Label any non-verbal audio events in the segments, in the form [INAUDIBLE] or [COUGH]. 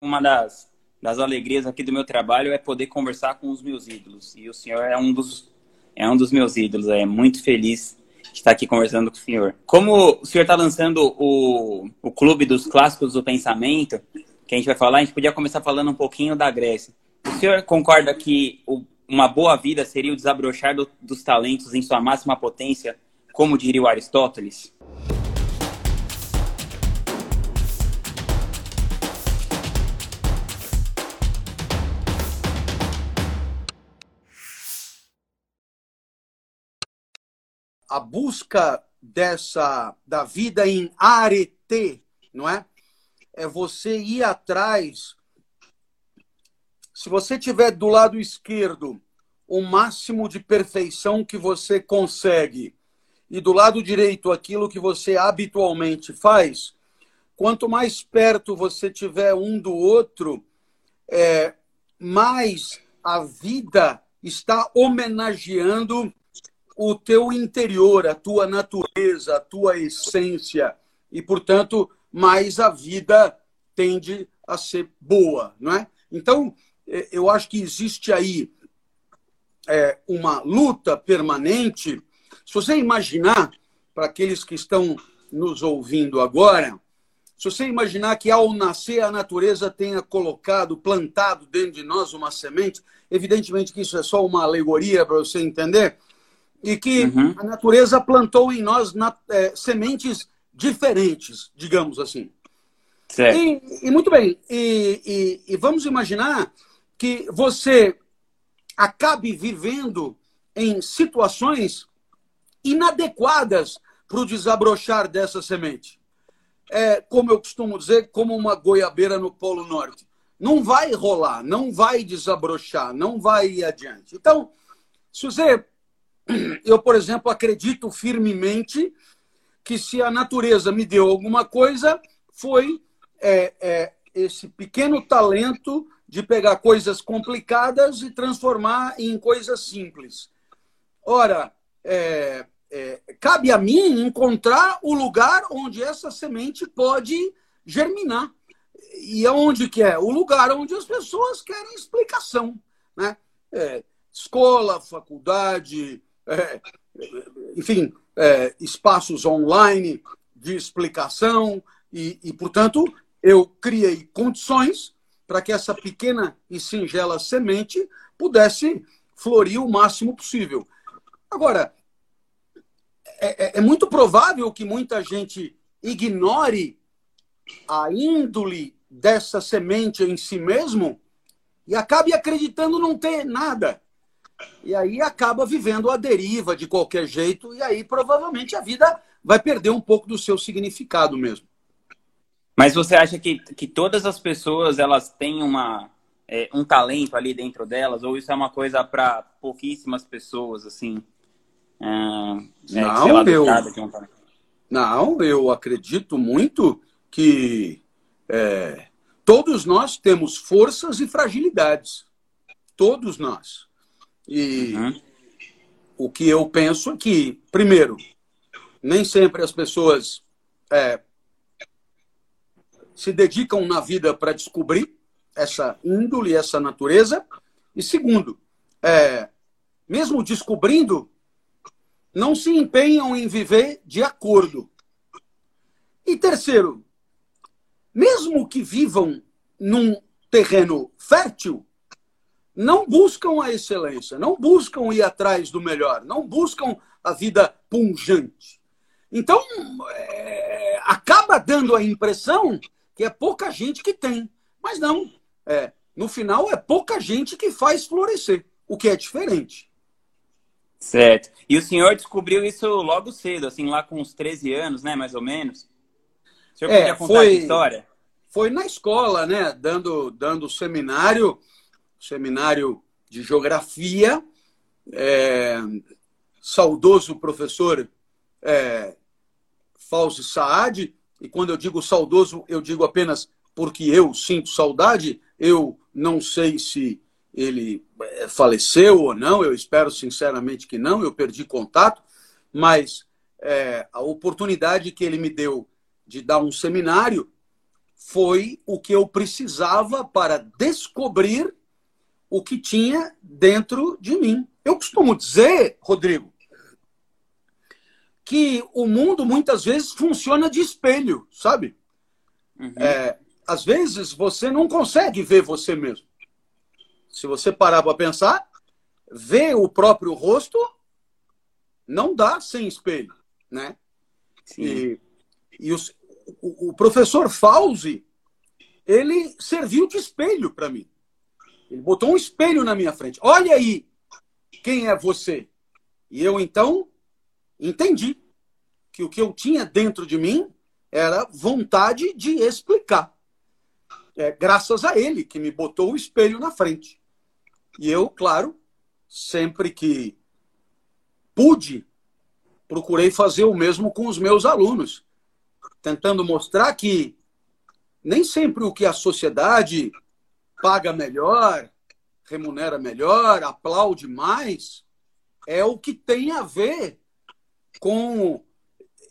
uma das, das alegrias aqui do meu trabalho é poder conversar com os meus ídolos. E o senhor é um dos, é um dos meus ídolos. É muito feliz de estar aqui conversando com o senhor. Como o senhor está lançando o, o Clube dos Clássicos do Pensamento, que a gente vai falar, a gente podia começar falando um pouquinho da Grécia. O senhor concorda que o, uma boa vida seria o desabrochar do, dos talentos em sua máxima potência, como diria o Aristóteles? A busca dessa da vida em arete, não é? É você ir atrás. Se você tiver do lado esquerdo o máximo de perfeição que você consegue e do lado direito aquilo que você habitualmente faz, quanto mais perto você tiver um do outro, é, mais a vida está homenageando o teu interior, a tua natureza, a tua essência. E, portanto, mais a vida tende a ser boa, não é? Então, é, eu acho que existe aí é, uma luta permanente. Se você imaginar, para aqueles que estão nos ouvindo agora, se você imaginar que ao nascer a natureza tenha colocado, plantado dentro de nós uma semente, evidentemente que isso é só uma alegoria para você entender, e que uhum. a natureza plantou em nós na, é, sementes diferentes, digamos assim. Certo. E, e muito bem, e, e, e vamos imaginar que você acabe vivendo em situações inadequadas para o desabrochar dessa semente. É, como eu costumo dizer, como uma goiabeira no Polo Norte. Não vai rolar, não vai desabrochar, não vai ir adiante. Então, se você eu, por exemplo, acredito firmemente que se a natureza me deu alguma coisa, foi é, é, esse pequeno talento de pegar coisas complicadas e transformar em coisas simples. Ora, é, é cabe a mim encontrar o lugar onde essa semente pode germinar. E aonde que é? O lugar onde as pessoas querem explicação. Né? É, escola, faculdade, é, enfim, é, espaços online de explicação e, e, portanto, eu criei condições para que essa pequena e singela semente pudesse florir o máximo possível. Agora, é, é, é muito provável que muita gente ignore a índole dessa semente em si mesmo e acabe acreditando não ter nada. E aí acaba vivendo a deriva de qualquer jeito, e aí provavelmente a vida vai perder um pouco do seu significado mesmo. Mas você acha que, que todas as pessoas elas têm uma, é, um talento ali dentro delas, ou isso é uma coisa para pouquíssimas pessoas, assim? É, é não, eu, um não, eu acredito muito que é, todos nós temos forças e fragilidades. Todos nós. E uhum. o que eu penso é que, primeiro, nem sempre as pessoas é, se dedicam na vida para descobrir essa índole, essa natureza. E segundo, é, mesmo descobrindo, não se empenham em viver de acordo. E terceiro, mesmo que vivam num terreno fértil, não buscam a excelência, não buscam ir atrás do melhor, não buscam a vida punjante. Então, é, acaba dando a impressão que é pouca gente que tem. Mas não. É, no final, é pouca gente que faz florescer, o que é diferente. Certo. E o senhor descobriu isso logo cedo, assim, lá com uns 13 anos, né, mais ou menos? O senhor é, podia contar foi, a história? Foi na escola, né, dando, dando seminário seminário de geografia, é, saudoso professor é, Saad, e quando eu digo saudoso, eu digo apenas porque eu sinto saudade, eu não sei se ele é, faleceu ou não, eu espero sinceramente que não, eu perdi contato, mas é, a oportunidade que ele me deu de dar um seminário foi o que eu precisava para descobrir o que tinha dentro de mim. Eu costumo dizer, Rodrigo, que o mundo muitas vezes funciona de espelho, sabe? Uhum. É, às vezes você não consegue ver você mesmo. Se você parar para pensar, ver o próprio rosto não dá sem espelho, né? Sim. E, e os, o, o professor Fauzi, ele serviu de espelho para mim. Ele botou um espelho na minha frente. Olha aí quem é você. E eu então entendi que o que eu tinha dentro de mim era vontade de explicar. É, graças a ele que me botou o espelho na frente. E eu, claro, sempre que pude, procurei fazer o mesmo com os meus alunos, tentando mostrar que nem sempre o que a sociedade paga melhor, remunera melhor, aplaude mais, é o que tem a ver com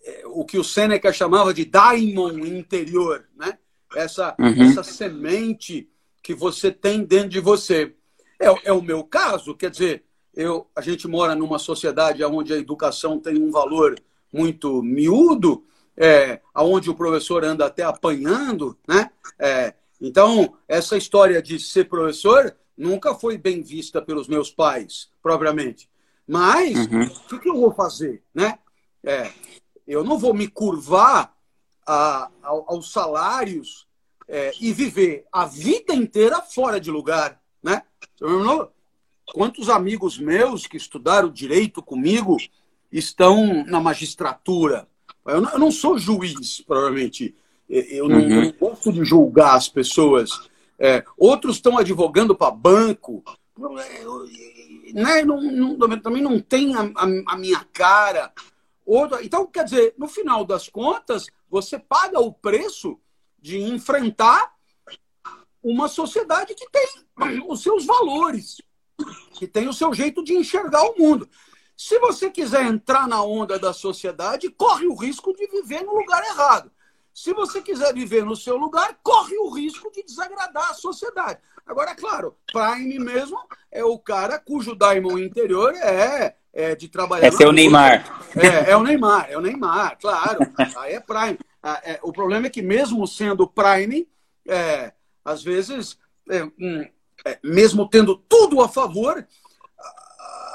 é, o que o Sêneca chamava de daimon interior, né? Essa, uhum. essa semente que você tem dentro de você. É, é o meu caso, quer dizer, eu, a gente mora numa sociedade onde a educação tem um valor muito miúdo, é, onde o professor anda até apanhando, né? É, então, essa história de ser professor nunca foi bem vista pelos meus pais, propriamente. Mas, uhum. o que, eu vou fazer? Né? É, eu não vou me curvar a, a, aos salários é, e viver a vida inteira fora de lugar. Né? Quantos amigos meus que estudaram direito comigo estão na magistratura? Eu não, eu não sou juiz, provavelmente. Eu não, uhum. não gosto de julgar as pessoas. É, outros estão advogando para banco. Né? Não, não, também não tem a, a, a minha cara. Outro, então, quer dizer, no final das contas, você paga o preço de enfrentar uma sociedade que tem os seus valores, que tem o seu jeito de enxergar o mundo. Se você quiser entrar na onda da sociedade, corre o risco de viver no lugar errado. Se você quiser viver no seu lugar, corre o risco de desagradar a sociedade. Agora, claro, Prime mesmo é o cara cujo daimon interior é, é de trabalhar. É seu Neymar. É, é o Neymar, é o Neymar, claro. Aí é Prime. Ah, é, o problema é que, mesmo sendo Prime, é, às vezes, é, hum, é, mesmo tendo tudo a favor,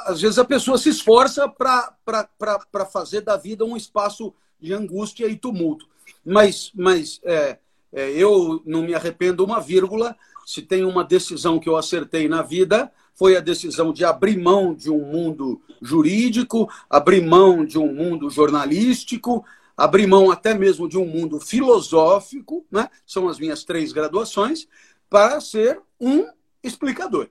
às vezes a pessoa se esforça para fazer da vida um espaço de angústia e tumulto. Mas, mas é, é, eu não me arrependo uma vírgula. Se tem uma decisão que eu acertei na vida, foi a decisão de abrir mão de um mundo jurídico, abrir mão de um mundo jornalístico, abrir mão até mesmo de um mundo filosófico, né? são as minhas três graduações, para ser um explicador.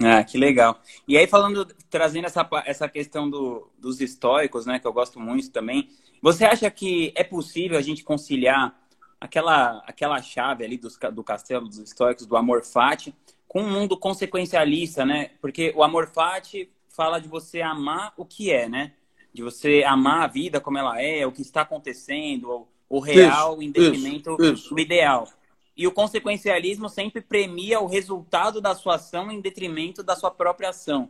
Ah, que legal. E aí, falando, trazendo essa, essa questão do, dos estoicos, né, que eu gosto muito também, você acha que é possível a gente conciliar aquela, aquela chave ali dos, do castelo dos estoicos, do amor fati, com um mundo consequencialista, né? Porque o amor fati fala de você amar o que é, né? De você amar a vida como ela é, o que está acontecendo, o real isso, em detrimento isso, isso. do ideal. E o consequencialismo sempre premia o resultado da sua ação em detrimento da sua própria ação.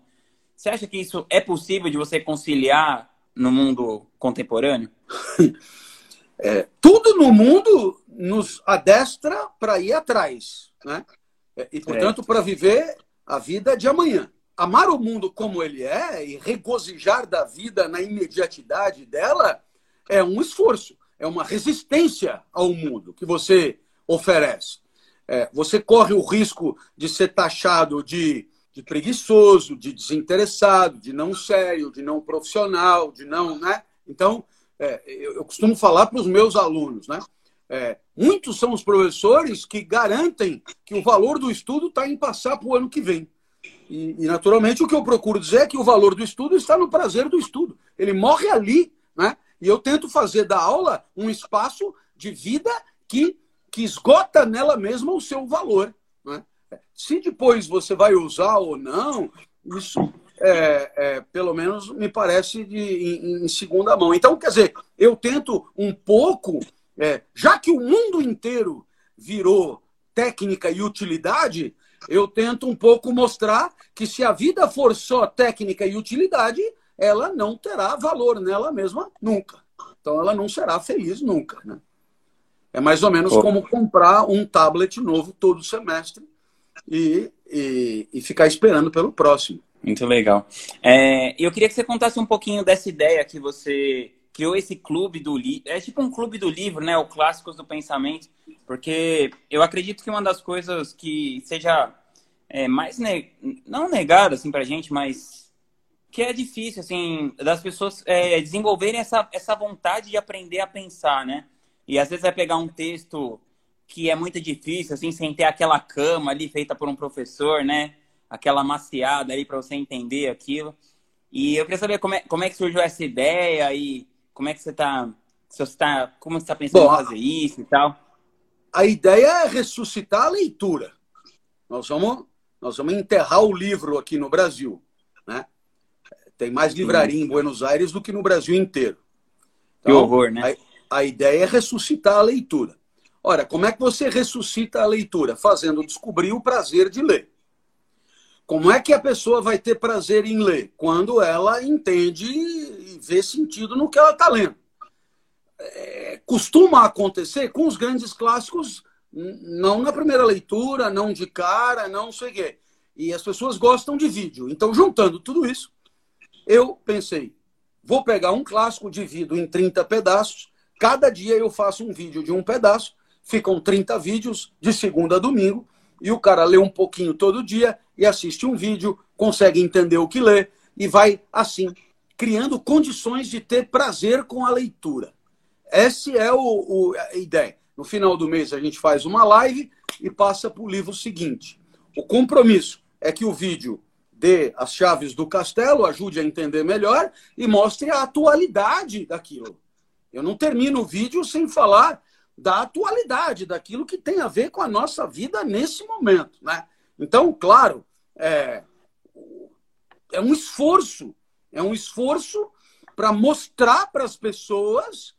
Você acha que isso é possível de você conciliar no mundo contemporâneo? [LAUGHS] É, tudo no mundo nos adestra para ir atrás, né? É, e, portanto, para viver a vida de amanhã. Amar o mundo como ele é e regozijar da vida na imediatidade dela é um esforço, é uma resistência ao mundo que você oferece. É, você corre o risco de ser taxado de, de preguiçoso, de desinteressado, de não sério, de não profissional, de não. Né? Então, é, eu, eu, costumo falar para os meus alunos, né? É, muitos são os professores que garantem que o valor do estudo está em passar para o ano que vem. E, e, naturalmente, o que eu procuro dizer é que o valor do estudo está no prazer do estudo. Ele morre ali, né? E eu tento fazer da aula um espaço de vida que que esgota nela mesma o seu valor. Né? Se depois você vai usar ou não, isso é, é, pelo menos me parece de, em, em, segunda mão. Então, quer dizer, eu tento um pouco É, já que o mundo inteiro virou técnica e utilidade, eu tento um pouco mostrar que se a vida for só técnica e utilidade, ela não terá valor nela mesma nunca. Então ela não será feliz nunca. Né? É mais ou menos como comprar um tablet novo todo semestre e, e, e ficar esperando pelo próximo. Muito legal. É, eu queria que você contasse um pouquinho dessa ideia que você criou esse clube do livro. É tipo um clube do livro, né? O Clássicos do Pensamento. Porque eu acredito que uma das coisas que seja é, mais ne... não negada assim pra gente, mas que é difícil assim das pessoas é, desenvolverem essa, essa vontade de aprender a pensar, né? E às vezes vai pegar um texto que é muito difícil, assim, sem ter aquela cama ali feita por um professor, né? Aquela maciada ali para você entender aquilo. E eu queria saber como é, como é que surgiu essa ideia e como é que você está, se você tá, como você está pensando Bom, em fazer isso e tal. A ideia é ressuscitar a leitura. Nós vamos, nós vamos enterrar o livro aqui no Brasil, né? Tem mais livraria em Buenos Aires do que no Brasil inteiro. Então, que horror, né? A, ideia é ressuscitar a leitura. Ora, como é que você ressuscita a leitura? Fazendo descobrir o prazer de ler. Como é que a pessoa vai ter prazer em ler? Quando ela entende e vê sentido no que ela está lendo. É, costuma acontecer com os grandes clássicos, não na primeira leitura, não de cara, não sei o quê. E as pessoas gostam de vídeo. Então, juntando tudo isso, eu pensei, vou pegar um clássico, divido em 30 pedaços, cada dia eu faço um vídeo de um pedaço, ficam 30 vídeos de segunda a domingo, e o cara lê um pouquinho todo dia e assiste um vídeo, consegue entender o que lê e vai assim criando condições de ter prazer com a leitura. Essa é o, o, a ideia. No final do mês a gente faz uma live e passa para o livro seguinte. O compromisso é que o vídeo dê as chaves do castelo, ajude a entender melhor e mostre a atualidade daquilo. Eu não termino o vídeo sem falar da atualidade, daquilo que tem a ver com a nossa vida nesse momento. Né? Então, claro, é, é um esforço, é um esforço para mostrar para as pessoas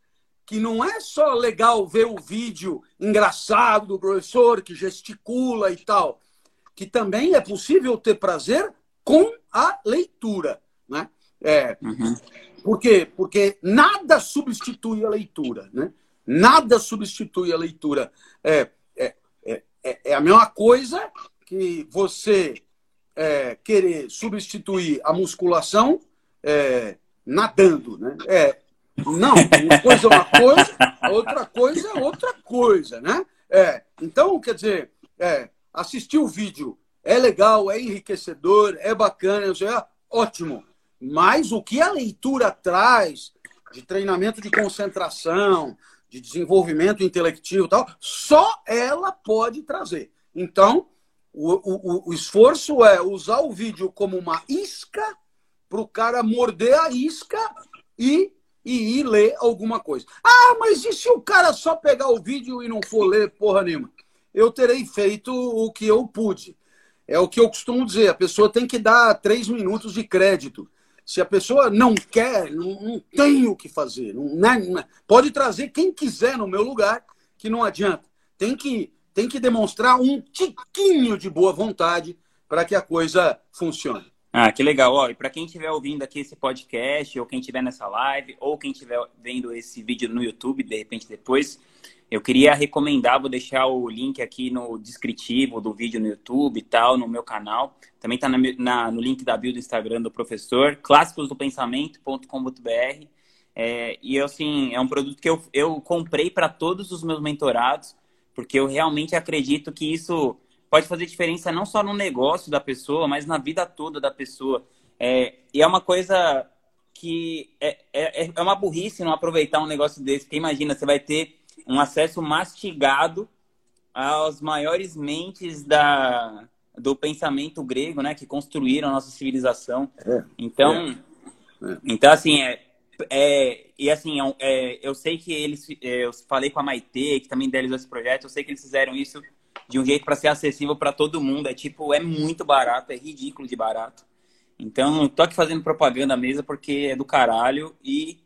que não é só legal ver o vídeo engraçado do professor que gesticula e tal, que também é possível ter prazer com a leitura. Né? É, uhum. Por quê? Porque nada substitui a leitura. Né? Nada substitui a leitura. É, é, é, é a mesma coisa que você é, querer substituir a musculação é, nadando. Né? É, não, uma coisa é uma coisa, outra coisa é outra coisa. Né? É, então, quer dizer, é, assistir o vídeo é legal, é enriquecedor, é bacana, é ótimo. Mas o que a leitura traz de treinamento de concentração, de desenvolvimento intelectivo e tal, só ela pode trazer. Então, o, o, o esforço é usar o vídeo como uma isca para o cara morder a isca e, e ir ler alguma coisa. Ah, mas e se o cara só pegar o vídeo e não for ler porra nenhuma? Eu terei feito o que eu pude. É o que eu costumo dizer, a pessoa tem que dar três minutos de crédito. Se a pessoa não quer, não, não tem o que fazer. Não, né, não, pode trazer quem quiser no meu lugar, que não adianta. Tem que, tem que demonstrar um tiquinho de boa vontade para que a coisa funcione. Ah, que legal. Ó, e para quem estiver ouvindo aqui esse podcast, ou quem estiver nessa live, ou quem estiver vendo esse vídeo no YouTube, de repente depois, eu queria recomendar, vou deixar o link aqui no descritivo do vídeo no YouTube e tal, no meu canal. Também está no link da bio do Instagram do professor, clássicosdopensamento.com.br. É, e assim, é um produto que eu, eu comprei para todos os meus mentorados, porque eu realmente acredito que isso pode fazer diferença não só no negócio da pessoa, mas na vida toda da pessoa. É, e é uma coisa que é, é, é uma burrice não aproveitar um negócio desse, porque imagina, você vai ter um acesso mastigado às maiores mentes da, do pensamento grego, né, que construíram a nossa civilização. É, então, é, é. então assim, é, é e assim, é, eu sei que eles, eu falei com a Maite, que também idealizou esse projeto, eu sei que eles fizeram isso de um jeito para ser acessível para todo mundo. É tipo, é muito barato, é ridículo de barato. Então, tô aqui fazendo propaganda mesmo porque é do caralho e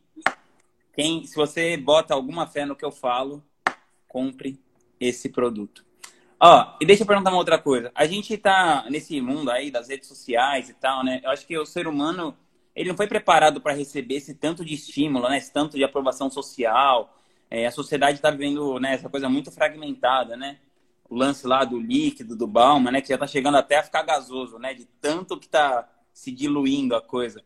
quem, se você bota alguma fé no que eu falo, compre esse produto. Ó, e deixa eu perguntar uma outra coisa. A gente tá nesse mundo aí das redes sociais e tal, né? Eu acho que o ser humano, ele não foi preparado para receber esse tanto de estímulo, né? Esse tanto de aprovação social. É, a sociedade está vivendo né, essa coisa muito fragmentada, né? O lance lá do líquido, do Balma, né? Que já está chegando até a ficar gasoso, né? De tanto que está se diluindo a coisa.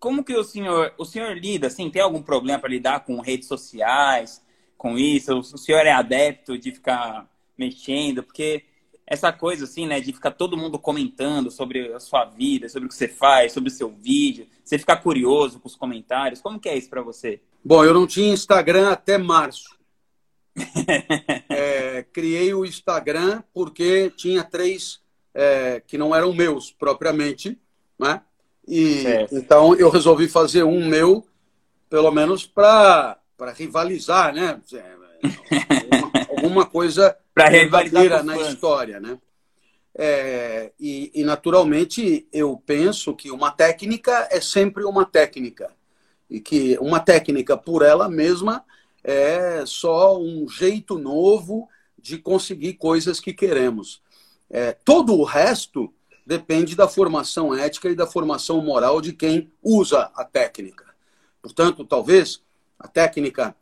Como que o senhor, o senhor lida, assim, tem algum problema para lidar com redes sociais, com isso? O senhor é adepto de ficar mexendo? Porque essa coisa, assim, né, de ficar todo mundo comentando sobre a sua vida, sobre o que você faz, sobre o seu vídeo, você ficar curioso com os comentários, como que é isso para você? Bom, eu não tinha Instagram até março. [LAUGHS] é, criei o Instagram porque tinha três é, que não eram meus propriamente, né? E certo. então eu resolvi fazer um meu, pelo menos para rivalizar, né? Alguma, alguma coisa [LAUGHS] verdadeira na história, né? É, e, e, naturalmente eu penso que uma técnica é sempre uma técnica e que uma técnica por ela mesma é só um jeito novo de conseguir coisas que queremos. É, todo o resto depende da formação ética e da formação moral de quem usa a técnica. Portanto, talvez a técnica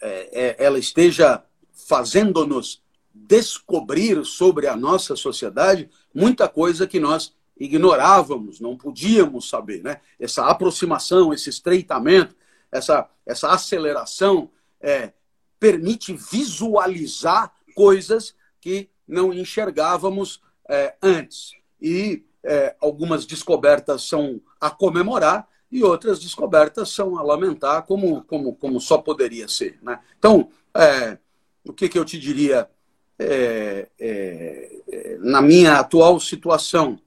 é, é, ela esteja fazendo-nos descobrir sobre a nossa sociedade muita coisa que nós ignorávamos, não podíamos saber. Né? Essa aproximação, esse estreitamento, essa, essa aceleração é, permite visualizar coisas que não enxergávamos é, antes. E é, algumas descobertas são a comemorar e outras descobertas são a lamentar, como, como, como só poderia ser. Né? Então, é, o que, que eu te diria é, é, é na minha atual situação?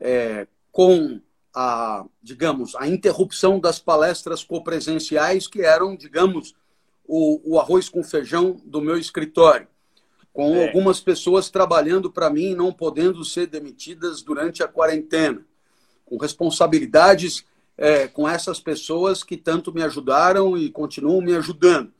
é, com a, digamos, a interrupção das palestras copresenciais, que eram, digamos, o, o arroz com feijão do meu escritório, com é. algumas pessoas trabalhando para mim não podendo ser demitidas durante a quarentena, com responsabilidades é, com essas pessoas que tanto me ajudaram e continuam me ajudando.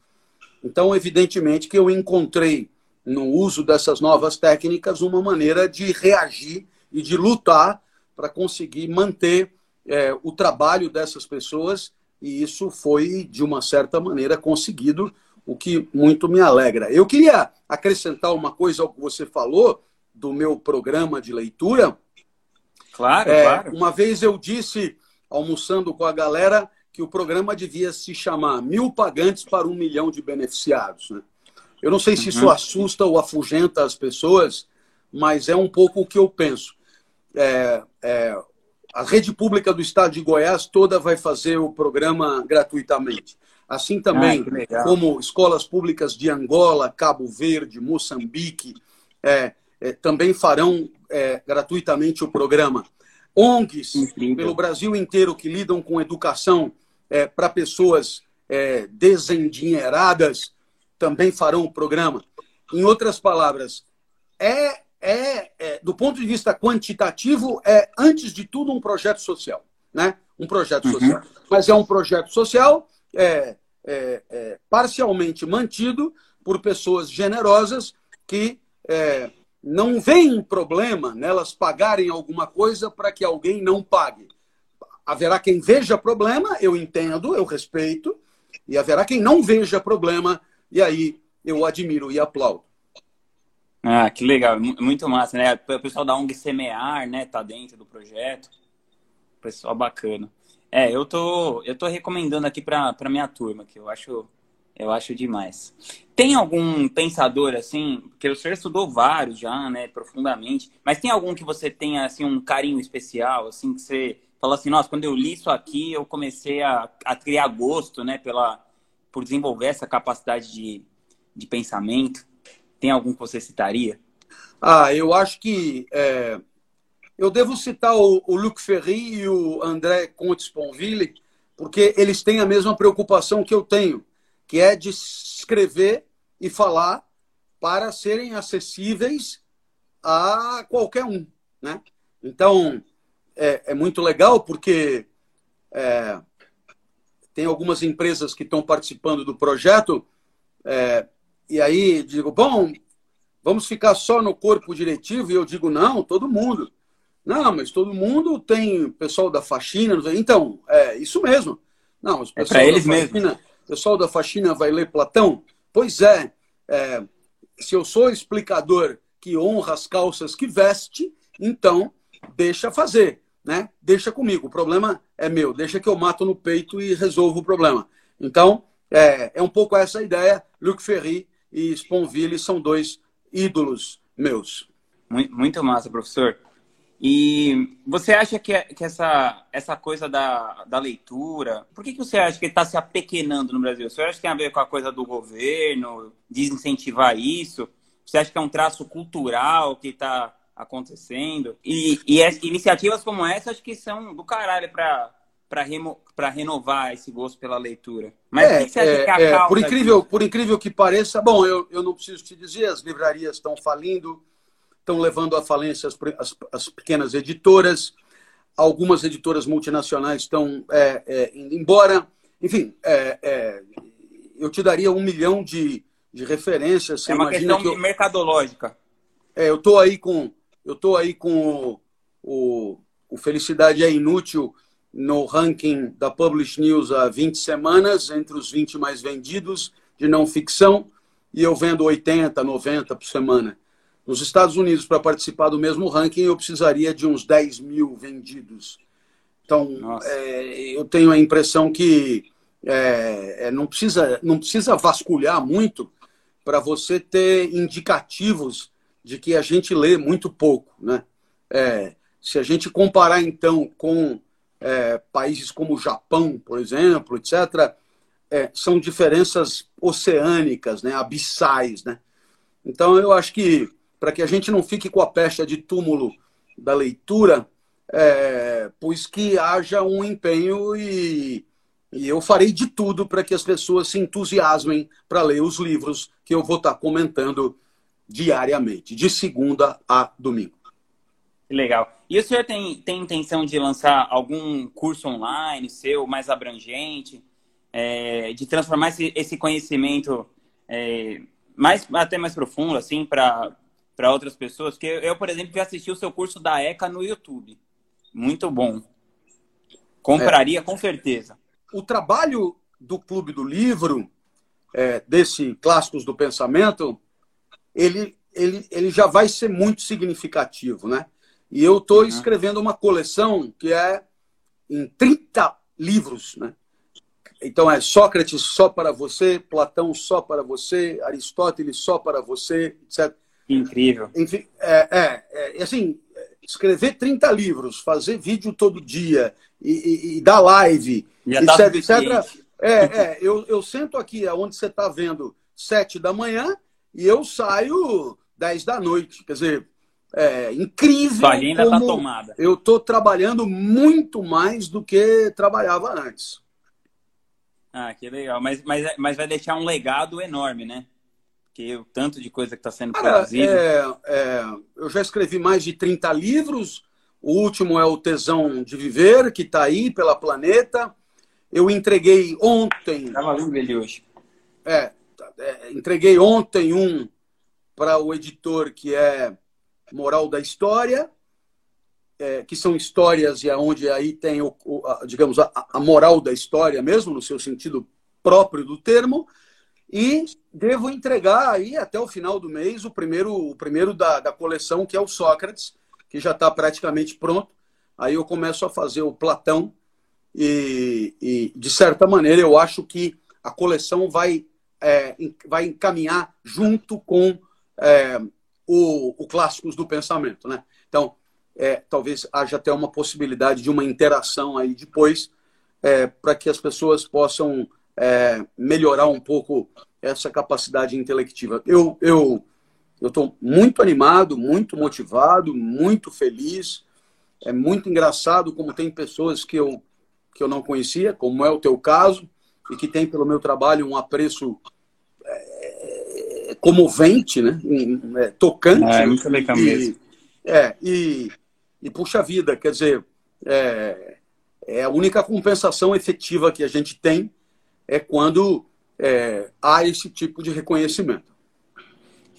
Então, evidentemente que eu encontrei no uso dessas novas técnicas uma maneira de reagir e de lutar para conseguir manter é, o trabalho dessas pessoas, e isso foi, de uma certa maneira, conseguido, o que muito me alegra. Eu queria acrescentar uma coisa ao que você falou do meu programa de leitura. Claro, é, claro. Uma vez eu disse, almoçando com a galera, que o programa devia se chamar Mil Pagantes para um Milhão de Beneficiados. Né? Eu não sei se isso uhum. assusta ou afugenta as pessoas, mas é um pouco o que eu penso é, é, a rede pública do estado de Goiás toda vai fazer o programa gratuitamente. Assim também ah, como escolas públicas de Angola, Cabo Verde, Moçambique, é, é também farão é, gratuitamente o programa. ONGs Incrível. pelo Brasil inteiro que lidam com educação é, para pessoas desendinheiradas também farão o programa. Em outras palavras, é é, é, do ponto de vista quantitativo, é, antes de tudo, um projeto social. Né? Um projeto uhum. social. Mas é um projeto social é, é, é parcialmente mantido por pessoas generosas que é, não veem problema nelas pagarem alguma coisa para que alguém não pague. Haverá quem veja problema, eu entendo, eu respeito, e haverá quem não veja problema, e aí eu admiro e aplaudo. Ah, que legal, muito massa, né? O pessoal da ONG Semear, né, tá dentro do projeto. Pessoal bacana. É, eu tô, eu tô recomendando aqui para minha turma, que eu acho, eu acho demais. Tem algum pensador assim, porque o senhor estudou vários já, né, profundamente, mas tem algum que você tenha assim um carinho especial, assim que você fala assim, nossa, quando eu li isso aqui, eu comecei a, a criar gosto, né, pela por desenvolver essa capacidade de, de pensamento. Tem algum que você citaria? Ah, eu acho que é, eu devo citar o, o Luc Ferry e o André Comte-Sponville, porque eles têm a mesma preocupação que eu tenho, que é de escrever e falar para serem acessíveis a qualquer um, né? Então é, é muito legal porque é, tem algumas empresas que estão participando do projeto, é, e aí digo, bom, vamos ficar só no corpo diretivo? E eu digo, não, todo mundo. Não, mas todo mundo tem pessoal da faxina. Então, é isso mesmo. Não, é para eles mesmo. O pessoal da faxina vai ler Platão? Pois é, é, se eu sou explicador que honra as calças que veste, então deixa fazer, né? Deixa comigo. O problema é meu. Deixa que eu mato no peito e resolvo o problema. Então, é, é um pouco essa ideia. Luc Ferry e Sponville são dois ídolos meus. Muito massa, professor. E você acha que, que essa, essa coisa da, da leitura, por que, que você acha que está se apequenando no Brasil? Você acha que tem a ver com a coisa do governo, desincentivar isso? Você acha que é um traço cultural que está acontecendo? E, e as, iniciativas como essa acho que são do caralho para para renovar esse gosto pela leitura. Mas é, o que você acha é, que é a é, por incrível Por incrível que pareça, bom, eu, eu não preciso te dizer, as livrarias estão falindo, estão levando à falência as, as, as pequenas editoras, algumas editoras multinacionais estão é, é, indo embora. Enfim, é, é, eu te daria um milhão de, de referências. Você é uma questão que eu, mercadológica. É, eu estou aí com eu tô aí com o, o, o, Felicidade é Inútil no ranking da Publish News há 20 semanas, entre os 20 mais vendidos de não ficção, e eu vendo 80, 90 por semana. Nos Estados Unidos, para participar do mesmo ranking, eu precisaria de uns 10 mil vendidos. Então, é, eu tenho a impressão que é, é, não, precisa, não precisa vasculhar muito para você ter indicativos de que a gente lê muito pouco. Né? É, se a gente comparar, então, com é, países como o Japão, por exemplo, etc., é, são diferenças oceânicas, né? abissais. Né? Então, eu acho que para que a gente não fique com a pecha de túmulo da leitura, é, pois que haja um empenho e, e eu farei de tudo para que as pessoas se entusiasmem para ler os livros que eu vou estar tá comentando diariamente, de segunda a domingo. Legal. E o senhor tem, tem intenção de lançar algum curso online seu, mais abrangente, é, de transformar esse, esse conhecimento é, mais até mais profundo, assim, para para outras pessoas. Porque eu, por exemplo, já assisti o seu curso da ECA no YouTube. Muito bom. Compraria é. com certeza. O trabalho do Clube do Livro, é, desse Clássicos do Pensamento, ele, ele, ele já vai ser muito significativo, né? E eu estou uhum. escrevendo uma coleção que é em 30 livros, né? Então é Sócrates só para você, Platão só para você, Aristóteles só para você, etc. Incrível. Enfim, é, é, é, assim, escrever 30 livros, fazer vídeo todo dia e, e, e dar live, Já etc, etc. É, é, eu, eu sento aqui onde você está vendo, 7 da manhã, e eu saio 10 da noite. Quer dizer, é incrível. Sua agenda está tomada. Eu estou trabalhando muito mais do que trabalhava antes. Ah, que legal. Mas, mas, mas vai deixar um legado enorme, né? Porque o tanto de coisa que está sendo Cara, produzida. É, é, eu já escrevi mais de 30 livros. O último é o Tesão de Viver, que está aí pela planeta. Eu entreguei ontem. Estava vendo ele hoje. É, é, entreguei ontem um para o editor que é Moral da História, é, que são histórias e aonde aí tem o, o a, digamos a, a moral da história mesmo no seu sentido próprio do termo e devo entregar aí até o final do mês o primeiro, o primeiro da, da coleção, que é o Sócrates, que já está praticamente pronto. Aí eu começo a fazer o Platão e, e, de certa maneira, eu acho que a coleção vai, é, vai encaminhar junto com é, o, o Clássicos do Pensamento. Né? Então, é, talvez haja até uma possibilidade de uma interação aí depois, é, para que as pessoas possam é, melhorar um pouco essa capacidade intelectiva. Eu eu eu estou muito animado, muito motivado, muito feliz. É muito engraçado como tem pessoas que eu que eu não conhecia, como é o teu caso, e que tem pelo meu trabalho um apreço é, comovente, né? É, tocante. É, muito legal e, mesmo. É, e, e puxa vida, quer dizer, é, é a única compensação efetiva que a gente tem é quando é, há esse tipo de reconhecimento.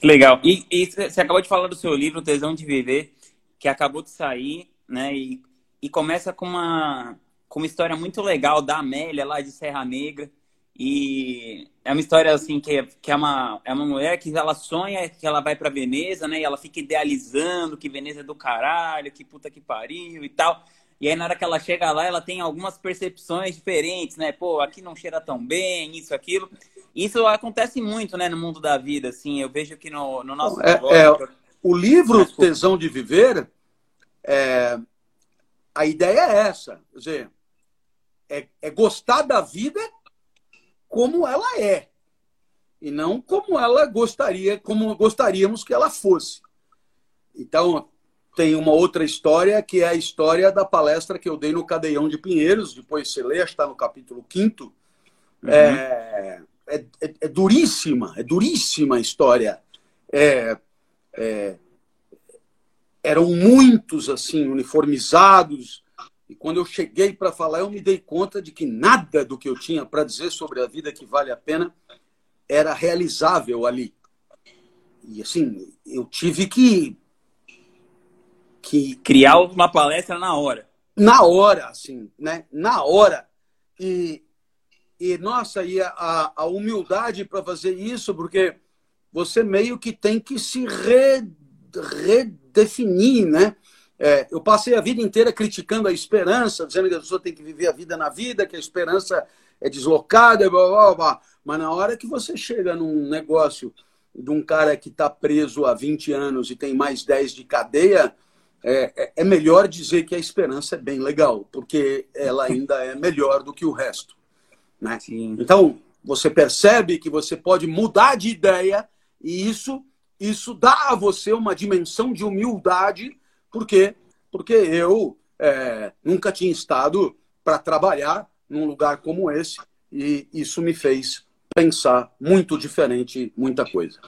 Legal. E, e, você acabou de falar do seu livro, Tesão de Viver, que acabou de sair, né? E, e começa com uma, com uma história muito legal da Amélia, lá de Serra Negra. E é uma história assim que, que é, uma, é uma mulher que ela sonha que ela vai para Veneza, né? E ela fica idealizando que Veneza é do caralho, que puta que pariu e tal. E aí, na hora que ela chega lá, ela tem algumas percepções diferentes, né? Pô, aqui não cheira tão bem, isso, aquilo. Isso acontece muito, né, no mundo da vida, assim. Eu vejo que no, no nosso é, é, O livro Tesão de Viver, é, a ideia é essa. Quer dizer, é, é gostar da vida como ela é. E não como ela gostaria, como gostaríamos que ela fosse. Então, tem uma outra história, que é a história da palestra que eu dei no Cadeião de Pinheiros, depois você lê, está no capítulo 5 uhum. é, é, é, é, duríssima, é duríssima a história. É, é, eram muitos, assim, uniformizados, e quando eu cheguei para falar, eu me dei conta de que nada do que eu tinha para dizer sobre a vida que vale a pena era realizável ali. E assim, eu tive que que criar uma palestra na hora. Na hora, assim, né? Na hora. E, e nossa, e a, a humildade para fazer isso, porque você meio que tem que se re, redefinir, né? É, eu passei a vida inteira criticando a esperança, dizendo que a pessoa tem que viver a vida na vida, que a esperança é deslocada, blá, blá, blá. mas na hora que você chega num negócio de um cara que está preso há 20 anos e tem mais 10 de cadeia, é, é, é melhor dizer que a esperança é bem legal, porque ela ainda é melhor do que o resto. Né? Então, você percebe que você pode mudar de ideia e isso, isso dá a você uma dimensão de humildade, porque, porque eu é, nunca tinha estado para trabalhar num lugar como esse e isso me fez pensar muito diferente muita coisa.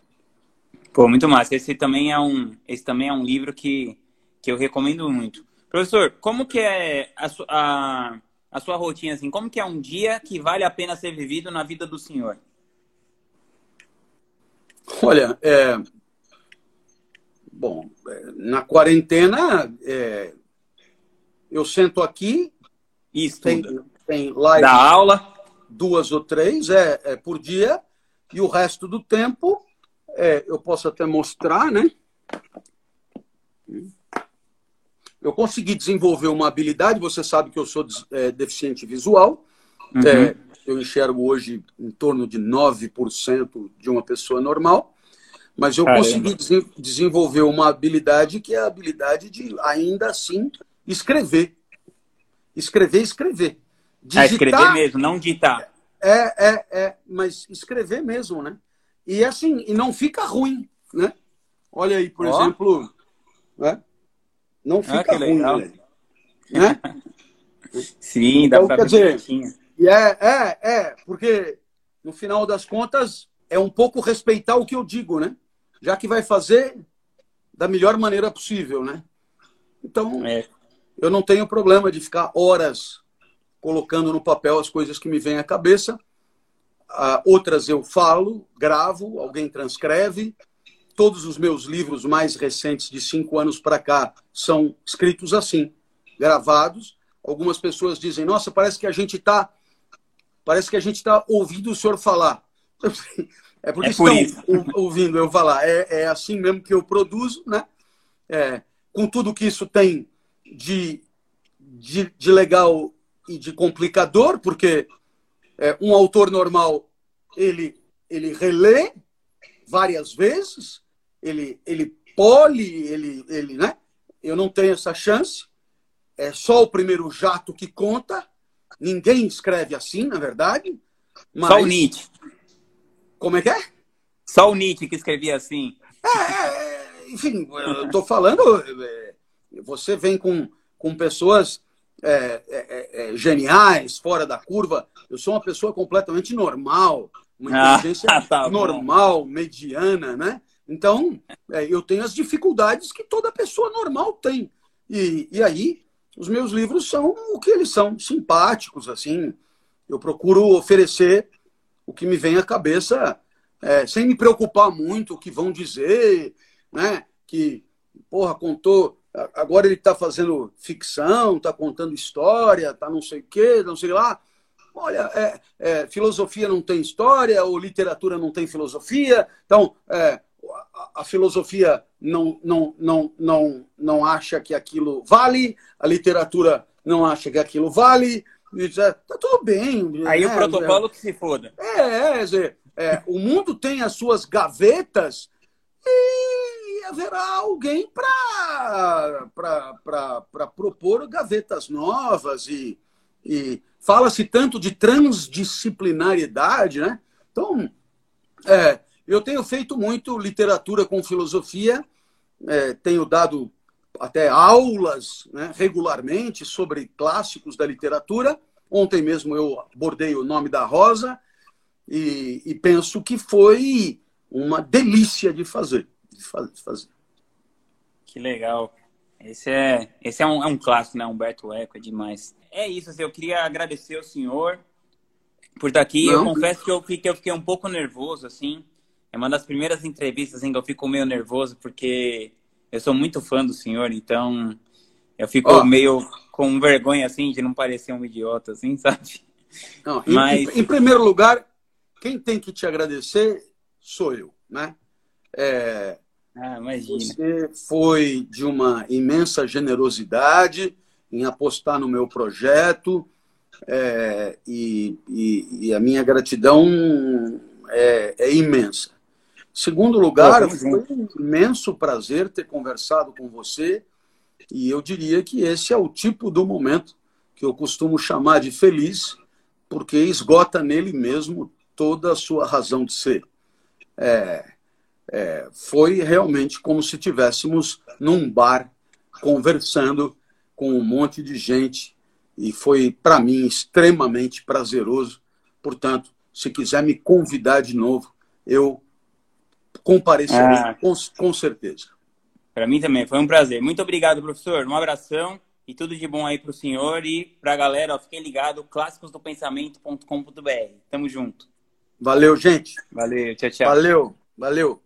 Pô, muito massa. Esse também é um, esse também é um livro que que eu recomendo muito. Professor, como que é a, a, a sua rotina, assim? Como que é um dia que vale a pena ser vivido na vida do senhor? Olha, é... bom, é, na quarentena, é... eu sento aqui, Isso, tem, tem live da aula, duas ou três é, é, por dia, e o resto do tempo, é, eu posso até mostrar, né? Eu consegui desenvolver uma habilidade. Você sabe que eu sou é, deficiente visual. Uhum. É, eu enxergo hoje em torno de 9% de uma pessoa normal. Mas eu Caramba. consegui des desenvolver uma habilidade que é a habilidade de, ainda assim, escrever. Escrever, escrever. Digitar, é escrever mesmo, não digitar. É, é, é, mas escrever mesmo, né? E assim, e não fica ruim, né? Olha aí, por oh. exemplo, né? Não ah, fica ah, ruim, né? né? Sim, dá então, para dizer, e é, é, é, porque no final das contas é um pouco respeitar o que eu digo, né? Já que vai fazer da melhor maneira possível, né? Então, é. eu não tenho problema de ficar horas colocando no papel as coisas que me vêm à cabeça. Uh, outras eu falo, gravo, alguém transcreve, Todos os meus livros mais recentes, de cinco anos para cá, são escritos assim, gravados. Algumas pessoas dizem: Nossa, parece que a gente está, parece que a gente está ouvindo o senhor falar. É [LAUGHS] porque é por estão ouvindo eu falar. É, é, assim mesmo que eu produzo, né? É, com tudo que isso tem de, de, de legal e de complicador, porque é, um autor normal ele ele relê várias vezes, ele, ele pole, ele, ele, né? Eu não tenho essa chance. É só o primeiro jato que conta. Ninguém escreve assim, na verdade. Mas... Só o Nietzsche. Como é que é? Só o Nietzsche que escrevia assim. É, é, é enfim, eu estou falando. É, você vem com, com pessoas é, é, geniais, fora da curva. Eu sou uma pessoa completamente normal, uma ah, inteligência ah, [LAUGHS] tá normal, mediana, né? Então, é, eu tenho as dificuldades que toda pessoa normal tem. E, e aí, os meus livros são o que eles são, simpáticos, assim. Eu procuro oferecer o que me vem à cabeça, é, sem me preocupar muito o que vão dizer, né? Que, porra, contou. Agora ele está fazendo ficção, está contando história, está não sei o quê, não sei lá. Olha, é, é, filosofia não tem história, ou literatura não tem filosofia. Então, é, a, filosofia não, não, não, não, não acha que aquilo vale, a literatura não acha que aquilo vale. Está tudo bem. Aí né? o protocolo que se foda. É, é, é, o mundo tem as suas gavetas e haverá alguém para propor gavetas novas e, e fala-se tanto de transdisciplinaridade, né? Então, é, eu tenho feito muito literatura com filosofia, é, tenho dado até aulas né, regularmente sobre clássicos da literatura. Ontem mesmo eu abordei o nome da Rosa e, e penso que foi uma delícia de fazer. De fazer. Que legal. Esse é, esse é, um, é um clássico, né? Humberto Eco, é demais. É isso, assim, eu queria agradecer ao senhor por estar aqui. Não. Eu confesso que eu fiquei, eu fiquei um pouco nervoso, assim. É uma das primeiras entrevistas assim, que eu fico meio nervoso, porque eu sou muito fã do senhor, então eu fico oh. meio com vergonha, assim, de não parecer um idiota, assim, [LAUGHS] sabe? Não, Mas... em, em, primeiro lugar, quem tem que te agradecer sou eu, né? É, ah. Você foi de uma imensa generosidade em apostar no meu projeto é, e, e, e, a minha gratidão é, é imensa. Segundo lugar, foi um imenso prazer ter conversado com você e eu diria que esse é o tipo do momento que eu costumo chamar de feliz, porque esgota nele mesmo toda a sua razão de ser. É, é, foi realmente como se tivéssemos num bar conversando com um monte de gente e foi para mim extremamente prazeroso. Portanto, se quiser me convidar de novo, eu comparecerei ah, com, com certeza. Para mim também, foi um prazer. Muito obrigado, professor. Um abração e tudo de bom aí para o senhor e para a galera. Ó, fiquem ligados, clássicosdopensamento.com.br. Tamo junto. Valeu, gente. Valeu, tchau, tchau. Valeu, valeu.